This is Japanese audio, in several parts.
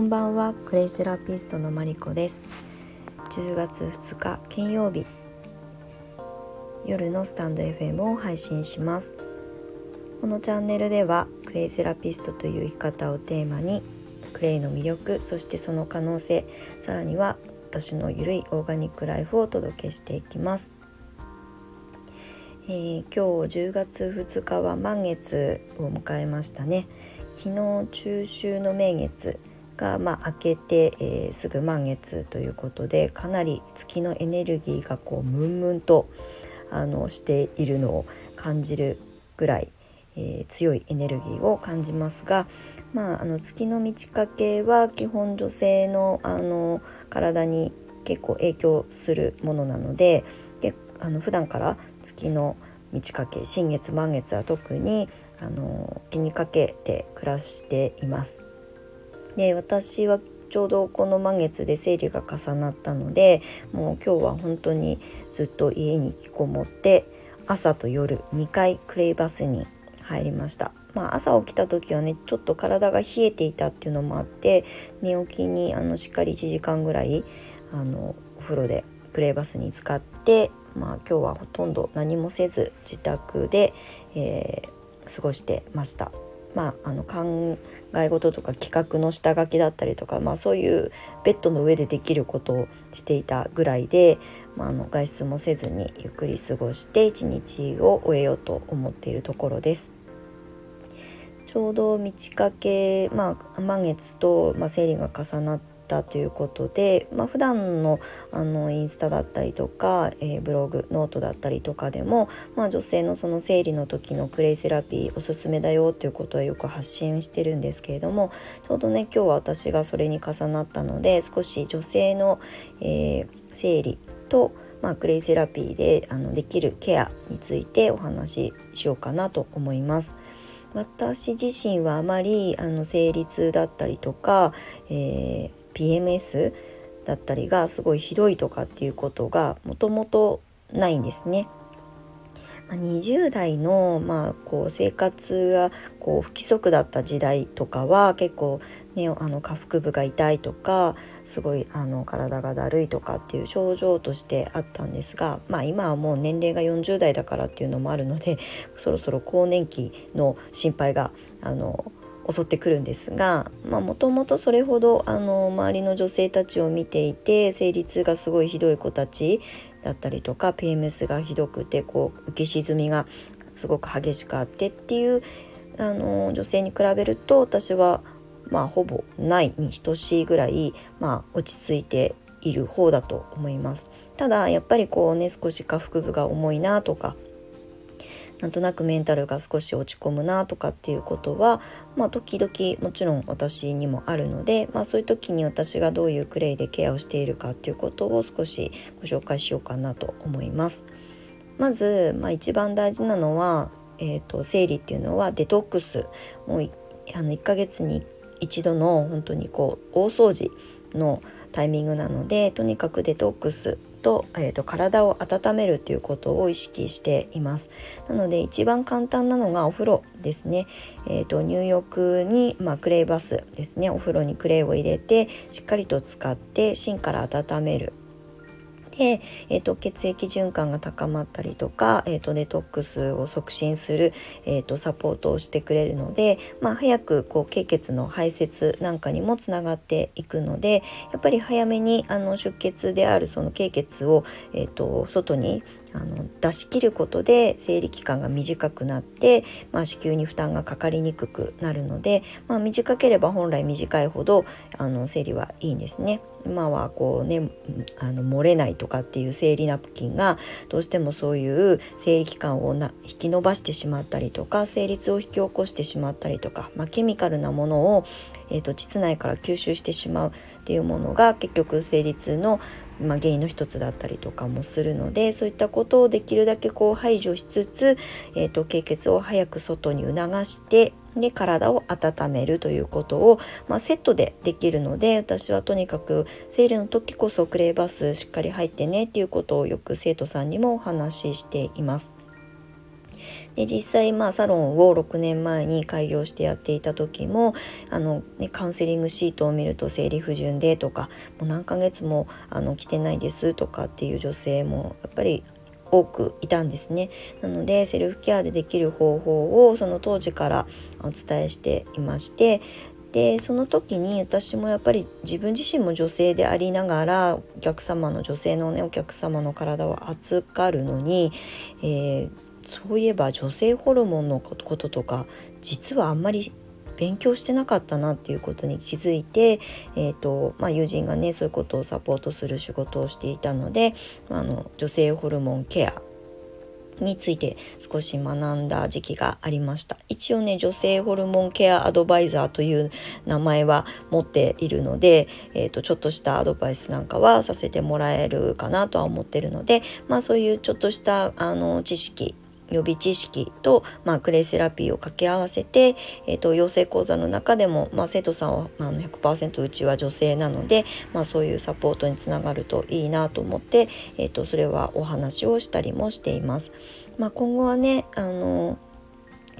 こんばんは。クレイセラピストのマリコです。10月2日金曜日。夜のスタンド FM を配信します。このチャンネルではクレイセラピストという生き方をテーマにクレイの魅力そしてその可能性さらには私のゆるいオーガニックライフをお届けしていきます。えー、今日10月2日は満月を迎えましたね。昨日中秋の名月。が、まあ、明けて、えー、すぐ満月ということでかなり月のエネルギーがこうムンムンとあのしているのを感じるぐらい、えー、強いエネルギーを感じますが、まあ、あの月の満ち欠けは基本女性のあの体に結構影響するものなのでであの普段から月の満ち欠け新月満月は特にあの気にかけて暮らしています。で私はちょうどこの満月で生理が重なったのでもう今日は本当にずっと家に引きこもって朝と夜2回クレイバスに入りました。まあ、朝起きた時はねちょっと体が冷えていたっていうのもあって寝起きにあのしっかり1時間ぐらいあのお風呂でクレイバスに使って、まあ、今日はほとんど何もせず自宅で、えー、過ごしてました。まあ、あの考え事とか企画の下書きだったりとか、まあ、そういうベッドの上でできることをしていたぐらいで、まあ、あの外出もせずにゆっくり過ごして一日を終えようと思っているところです。ちょうど満ち欠け、まあ、満月と、まあ、生理が重なったということで、まあ、普段のあのインスタだったりとか、えー、ブログノートだったりとかでも、まあ、女性のその生理の時のクレイセラピーおすすめだよっていうことはよく発信してるんですけれどもちょうどね今日は私がそれに重なったので少し女性の、えー、生理とまあ、クレイセラピーであのできるケアについてお話ししようかなと思います。私自身はあまりあの生理痛だったりとか、えー、PMS だったりがすごいひどいとかっていうことがもともとないんですね。20代の、まあ、こう生活がこう不規則だった時代とかは結構、ね、あの下腹部が痛いとかすごいあの体がだるいとかっていう症状としてあったんですが、まあ、今はもう年齢が40代だからっていうのもあるのでそろそろ更年期の心配があの襲ってくるんですがもともとそれほどあの周りの女性たちを見ていて生理痛がすごいひどい子たちだったりとか PMS がひどくてこう浮き沈みがすごく激しくあってっていうあの女性に比べると私はまあほぼないに等しいぐらい、まあ、落ち着いている方だと思います。ただやっぱりこうね少し下腹部が重いなとかなんとなくメンタルが少し落ち込むなとかっていうことは、まあ、時々もちろん私にもあるので、まあ、そういう時に私がどういうクレイでケアをしているかっていうことを少しご紹介しようかなと思います。まず、まあ、一番大事なのは、えーと、生理っていうのはデトックスもうあの1ヶ月に一度の本当にこう大掃除のタイミングなのでとにかくデトックスと,、えーと、体を温めるということを意識しています。なので一番簡単なのがお風呂ですね、えーと、入浴に、まあ、クレイバスですね。お風呂にクレイを入れてしっかりと使って芯から温める。で、えーと、血液循環が高まったりとか、えーと、デトックスを促進する、えーと、サポートをしてくれるので、まあ、早くこう経血の排泄なんかにもつながっていくのでやっぱり早めにあの出血であるその経血を、えー、と外にあの出し切ることで生理期間が短くなって、まあ、子宮に負担がかかりにくくなるので、まあ、短ければ本来短いほどあの生理はいいんですね。今はこうねあの漏れないとかっていう生理ナプキンがどうしてもそういう生理期間をな引き延ばしてしまったりとか生理痛を引き起こしてしまったりとか、まあ、ケミカルなものを、えーと、膣内から吸収してしまうっていうものが結局生理痛のまあ、原因の一つだったりとかもするのでそういったことをできるだけこう排除しつつ、えーと、経血を早く外に促してで体を温めるということを、まあ、セットでできるので私はとにかく生理の時こそクレーバスしっかり入ってねっていうことをよく生徒さんにもお話ししています。で実際まあサロンを6年前に開業してやっていた時もあの、ね、カウンセリングシートを見ると生理不順でとかもう何ヶ月もあの来てないですとかっていう女性もやっぱり多くいたんですね。なのでセルフケアでできる方法をその当時からお伝えしていましてでその時に私もやっぱり自分自身も女性でありながらお客様の女性のねお客様の体を扱るのに、えー、そういえば女性ホルモンのこととか実はあんまり勉強してなかったなっていうことに気づいて、えーとまあ、友人がねそういうことをサポートする仕事をしていたのであの女性ホルモンケアについて少し学んだ時期がありました。一応ね女性ホルモンケアアドバイザーという名前は持っているので、えーと、ちょっとしたアドバイスなんかはさせてもらえるかなとは思ってるのでまあそういうちょっとしたあの知識予備知識と、まあ、クレイセラピーを掛け合わせて、えーと、養成講座の中でも、まあ、生徒さんは、まあ、100%うちは女性なので、まあ、そういうサポートにつながるといいなと思って、えーと、それはお話をしたりもしています。まあ、今後はねあの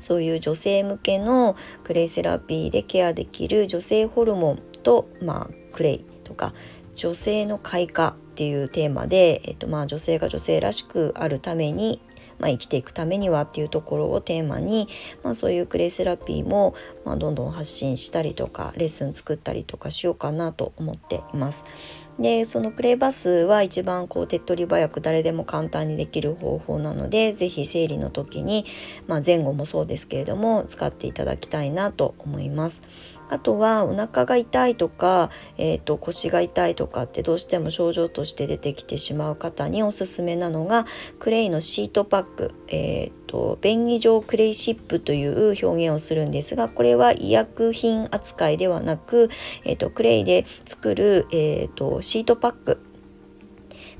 そういう女性向けのクレイセラピーでケアできる女性ホルモンと、まあ、クレイとか女性の開花っていうテーマで、えっとまあ、女性が女性らしくあるためにまあ、生きていくためにはっていうところをテーマに、まあ、そういうクレイセラピーも、まあ、どんどん発信したりとかレッスン作ったりとかしようかなと思っています。でそのクレイバスは一番こう手っ取り早く誰でも簡単にできる方法なので是非生理の時に、まあ、前後もそうですけれども使っていただきたいなと思います。あとはお腹が痛いとか、えーと、腰が痛いとかってどうしても症状として出てきてしまう方におすすめなのがクレイのシートパック、えーと、便宜上クレイ湿布という表現をするんですがこれは医薬品扱いではなく、えーと、クレイで作る、えー、とシートパック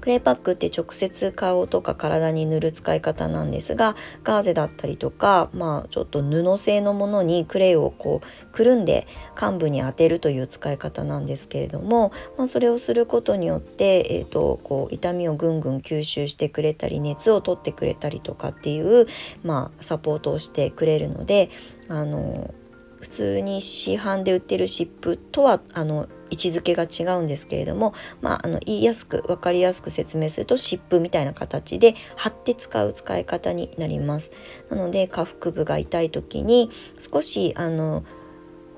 クレイパックって直接顔とか体に塗る使い方なんですがガーゼだったりとかまあちょっと布製のものにクレイをこうくるんで患部に当てるという使い方なんですけれども、まあ、それをすることによって、えーと、こう痛みをぐんぐん吸収してくれたり熱を取ってくれたりとかっていう、まあ、サポートをしてくれるのであの普通に市販で売ってる湿布とはあの位置づけが違うんですけれども、まあ、あの言いやすく分かりやすく説明すると湿布みたいな形で貼って使う使い方になります。なので下腹部が痛い時に少しあの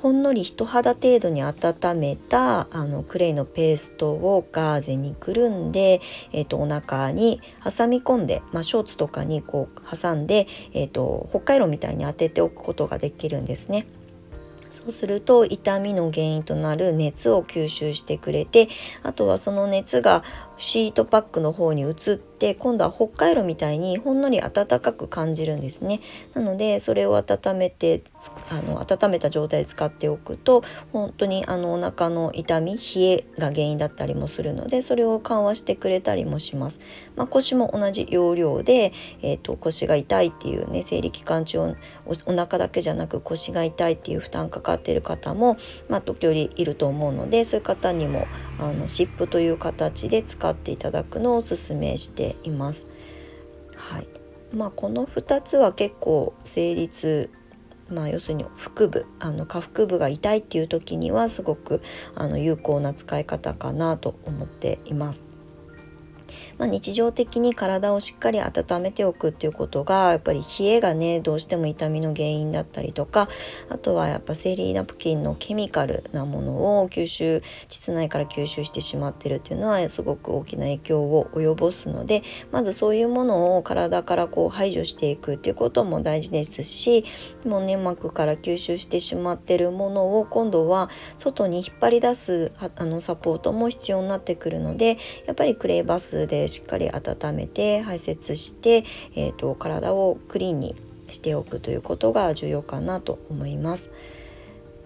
ほんのり人肌程度に温めたあのクレイのペーストをガーゼにくるんで、えーと、お腹に挟み込んで、まあ、ショーツとかにこう挟んで、えーと、と北海道みたいに当てておくことができるんですね。そうすると痛みの原因となる熱を吸収してくれてあとはその熱がシートパックの方に移って今度は北海道みたいにほんのり暖かく感じるんですね。なのでそれを温めてあの温めた状態で使っておくと本当にあのお腹の痛み冷えが原因だったりもするのでそれを緩和してくれたりもします、まあ、腰も同じ要領で、えーと、腰が痛いっていうね生理期間中おお腹だけじゃなく腰が痛いっていう負担かかっている方も、まあ、時折いると思うのでそういう方にもあの湿布という形で使っていただくのをおすすめしています。はいまあ、この2つは結構成立まあ、要するに腹部あの下腹部が痛いっていう時にはすごくあの有効な使い方かなと思っています。まあ、日常的に体をしっかり温めておくっていうことがやっぱり冷えがねどうしても痛みの原因だったりとかあとはやっぱ生理ナプキンのケミカルなものを吸収膣内から吸収してしまってるっていうのはすごく大きな影響を及ぼすのでまずそういうものを体からこう排除していくっていうことも大事ですしもう粘膜から吸収してしまってるものを今度は外に引っ張り出すあのサポートも必要になってくるのでやっぱりクレイバスでしっかり温めて排泄して、えーと、体をクリーンにしておくということが重要かなと思います。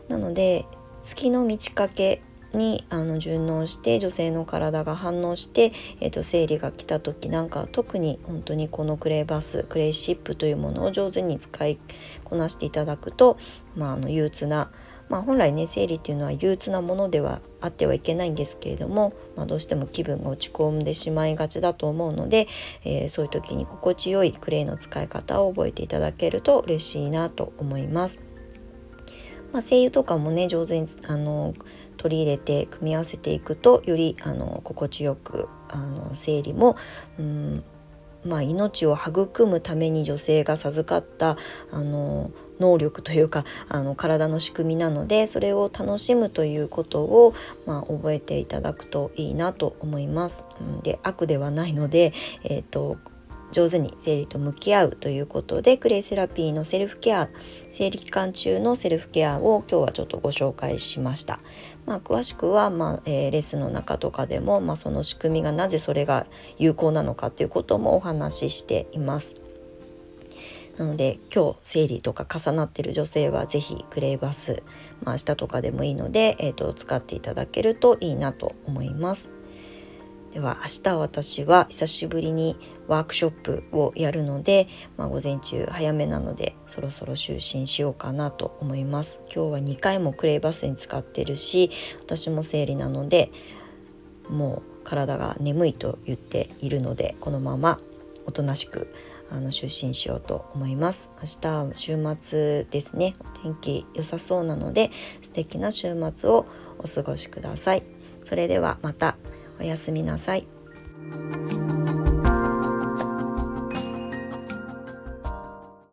なので月の満ち欠けにあの順応して女性の体が反応して、えーと、生理が来た時なんか特に本当にこのクレイバスクレイシップというものを上手に使いこなしていただくと、まあ、あの憂鬱なまあ、本来ね生理っていうのは憂鬱なものではあってはいけないんですけれども、まあ、どうしても気分が落ち込んでしまいがちだと思うので、えー、そういう時に心地よいクレイの使い方を覚えていただけると嬉しいなと思います。まあ、精油とかもね上手にあの取り入れて組み合わせていくとよりあの心地よくあの生理もうんまあ、命を育むために女性が授かったあの能力というかあの体の仕組みなのでそれを楽しむということを、まあ、覚えていただくといいなと思います。で悪ではないので、えーと上手に生理と向き合うということでクレイセラピーのセルフケア生理期間中のセルフケアを今日はちょっとご紹介しました。まあ、詳しくは、まあえー、レッスンの中とかでも、まあ、その仕組みがなぜそれが有効なのかということもお話ししています。なので今日生理とか重なってる女性は是非クレイバス、まあ、明日とかでもいいので、えーと使っていただけるといいなと思います。では明日私は久しぶりにワークショップをやるので、まあ、午前中早めなのでそろそろ就寝しようかなと思います。今日は2回もクレイバスに使ってるし私も生理なのでもう体が眠いと言っているのでこのままおとなしくあの就寝しようと思います。明日週末ですね。お天気良さそうなので素敵な週末をお過ごしください。それではまた。おやすみなさい。